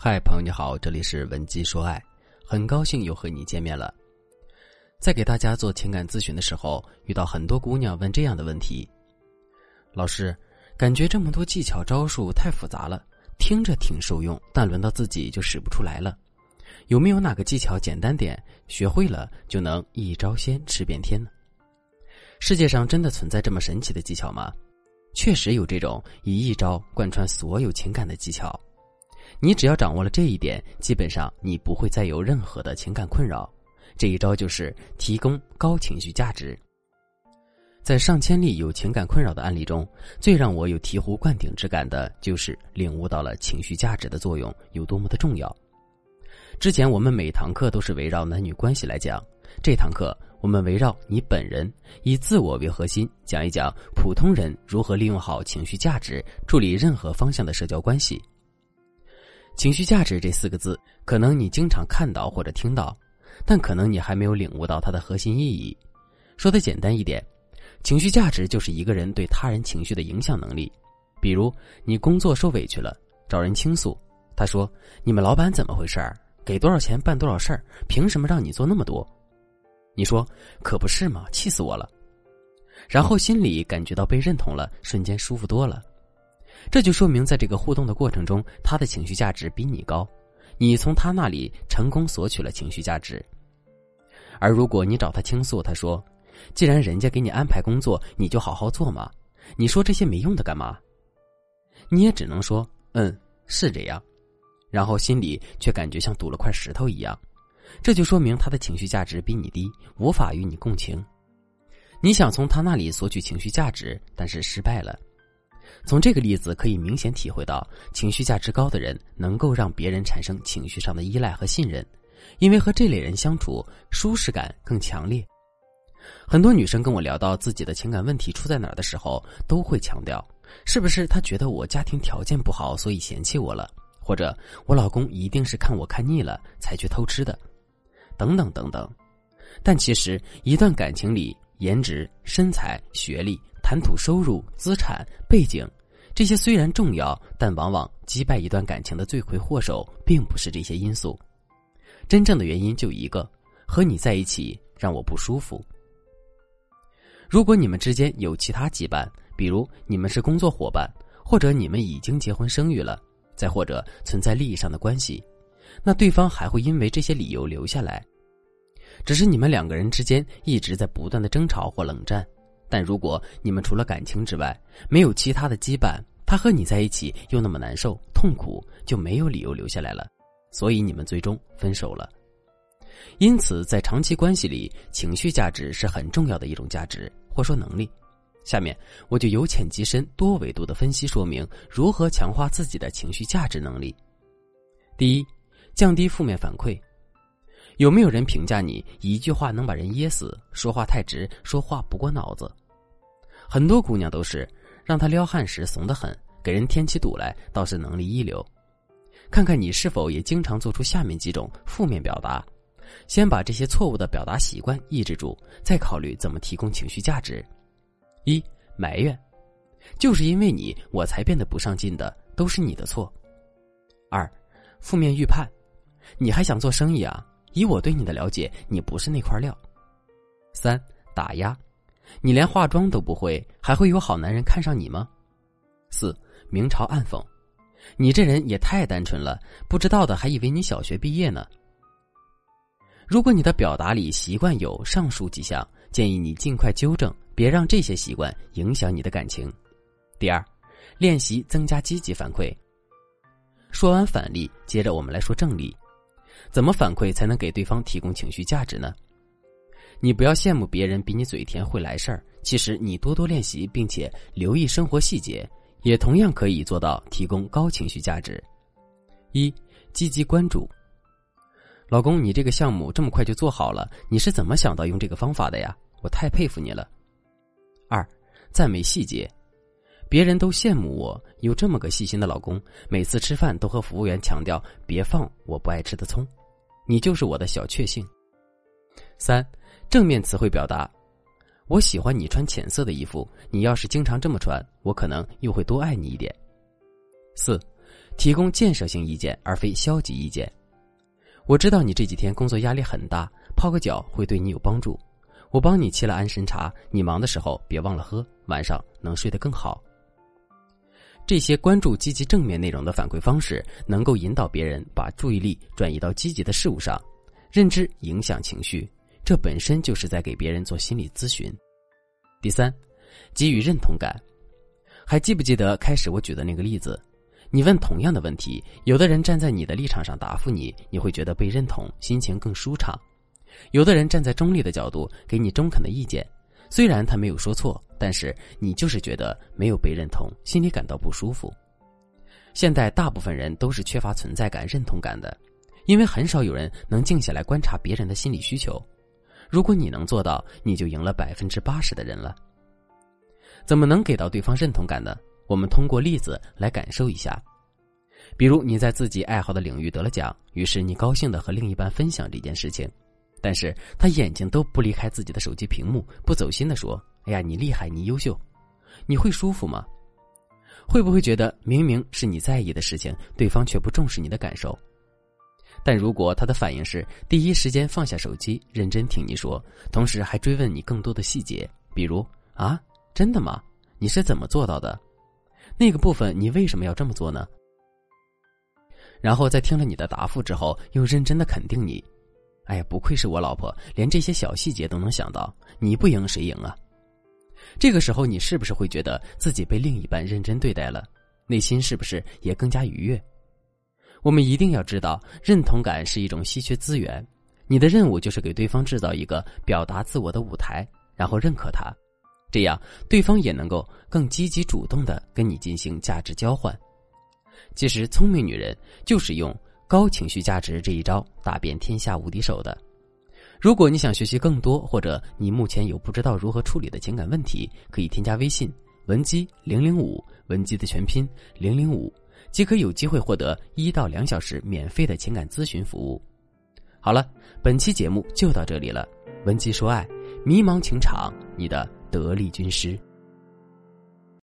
嗨，朋友你好，这里是文姬说爱，很高兴又和你见面了。在给大家做情感咨询的时候，遇到很多姑娘问这样的问题：老师，感觉这么多技巧招数太复杂了，听着挺受用，但轮到自己就使不出来了。有没有哪个技巧简单点，学会了就能一招鲜吃遍天呢？世界上真的存在这么神奇的技巧吗？确实有这种以一招贯穿所有情感的技巧。你只要掌握了这一点，基本上你不会再有任何的情感困扰。这一招就是提供高情绪价值。在上千例有情感困扰的案例中，最让我有醍醐灌顶之感的就是领悟到了情绪价值的作用有多么的重要。之前我们每堂课都是围绕男女关系来讲，这堂课我们围绕你本人，以自我为核心，讲一讲普通人如何利用好情绪价值，处理任何方向的社交关系。情绪价值这四个字，可能你经常看到或者听到，但可能你还没有领悟到它的核心意义。说的简单一点，情绪价值就是一个人对他人情绪的影响能力。比如你工作受委屈了，找人倾诉，他说：“你们老板怎么回事儿？给多少钱办多少事儿？凭什么让你做那么多？”你说：“可不是嘛，气死我了。”然后心里感觉到被认同了，瞬间舒服多了。这就说明，在这个互动的过程中，他的情绪价值比你高，你从他那里成功索取了情绪价值。而如果你找他倾诉，他说：“既然人家给你安排工作，你就好好做嘛，你说这些没用的干嘛？”你也只能说：“嗯，是这样。”然后心里却感觉像堵了块石头一样。这就说明他的情绪价值比你低，无法与你共情。你想从他那里索取情绪价值，但是失败了。从这个例子可以明显体会到，情绪价值高的人能够让别人产生情绪上的依赖和信任，因为和这类人相处舒适感更强烈。很多女生跟我聊到自己的情感问题出在哪儿的时候，都会强调：是不是她觉得我家庭条件不好，所以嫌弃我了？或者我老公一定是看我看腻了才去偷吃的？等等等等。但其实，一段感情里，颜值、身材、学历。谈吐、收入、资产、背景，这些虽然重要，但往往击败一段感情的罪魁祸首，并不是这些因素。真正的原因就一个：和你在一起让我不舒服。如果你们之间有其他羁绊，比如你们是工作伙伴，或者你们已经结婚生育了，再或者存在利益上的关系，那对方还会因为这些理由留下来。只是你们两个人之间一直在不断的争吵或冷战。但如果你们除了感情之外没有其他的羁绊，他和你在一起又那么难受痛苦，就没有理由留下来了，所以你们最终分手了。因此，在长期关系里，情绪价值是很重要的一种价值，或说能力。下面我就由浅及深、多维度的分析说明如何强化自己的情绪价值能力。第一，降低负面反馈。有没有人评价你一句话能把人噎死？说话太直，说话不过脑子。很多姑娘都是让他撩汉时怂得很，给人添起堵来倒是能力一流。看看你是否也经常做出下面几种负面表达，先把这些错误的表达习惯抑制住，再考虑怎么提供情绪价值。一埋怨，就是因为你我才变得不上进的，都是你的错。二负面预判，你还想做生意啊？以我对你的了解，你不是那块料。三打压，你连化妆都不会，还会有好男人看上你吗？四明嘲暗讽，你这人也太单纯了，不知道的还以为你小学毕业呢。如果你的表达里习惯有上述几项，建议你尽快纠正，别让这些习惯影响你的感情。第二，练习增加积极反馈。说完反例，接着我们来说正例。怎么反馈才能给对方提供情绪价值呢？你不要羡慕别人比你嘴甜会来事儿，其实你多多练习，并且留意生活细节，也同样可以做到提供高情绪价值。一、积极关注。老公，你这个项目这么快就做好了，你是怎么想到用这个方法的呀？我太佩服你了。二、赞美细节。别人都羡慕我有这么个细心的老公，每次吃饭都和服务员强调别放我不爱吃的葱。你就是我的小确幸。三，正面词汇表达，我喜欢你穿浅色的衣服，你要是经常这么穿，我可能又会多爱你一点。四，提供建设性意见而非消极意见。我知道你这几天工作压力很大，泡个脚会对你有帮助。我帮你沏了安神茶，你忙的时候别忘了喝，晚上能睡得更好。这些关注积极正面内容的反馈方式，能够引导别人把注意力转移到积极的事物上，认知影响情绪，这本身就是在给别人做心理咨询。第三，给予认同感。还记不记得开始我举的那个例子？你问同样的问题，有的人站在你的立场上答复你，你会觉得被认同，心情更舒畅；有的人站在中立的角度给你中肯的意见，虽然他没有说错，但是你就是觉得没有被认同，心里感到不舒服。现在大部分人都是缺乏存在感、认同感的，因为很少有人能静下来观察别人的心理需求。如果你能做到，你就赢了百分之八十的人了。怎么能给到对方认同感呢？我们通过例子来感受一下。比如你在自己爱好的领域得了奖，于是你高兴的和另一半分享这件事情，但是他眼睛都不离开自己的手机屏幕，不走心的说：“哎呀，你厉害，你优秀。”你会舒服吗？会不会觉得明明是你在意的事情，对方却不重视你的感受？但如果他的反应是第一时间放下手机，认真听你说，同时还追问你更多的细节，比如啊，真的吗？你是怎么做到的？那个部分你为什么要这么做呢？然后在听了你的答复之后，又认真的肯定你，哎呀，不愧是我老婆，连这些小细节都能想到。你不赢谁赢啊？这个时候你是不是会觉得自己被另一半认真对待了？内心是不是也更加愉悦？我们一定要知道，认同感是一种稀缺资源。你的任务就是给对方制造一个表达自我的舞台，然后认可他。这样，对方也能够更积极主动的跟你进行价值交换。其实，聪明女人就是用高情绪价值这一招打遍天下无敌手的。如果你想学习更多，或者你目前有不知道如何处理的情感问题，可以添加微信文姬零零五，文姬的全拼零零五，即可有机会获得一到两小时免费的情感咨询服务。好了，本期节目就到这里了。文姬说爱，迷茫情场，你的。得力军师。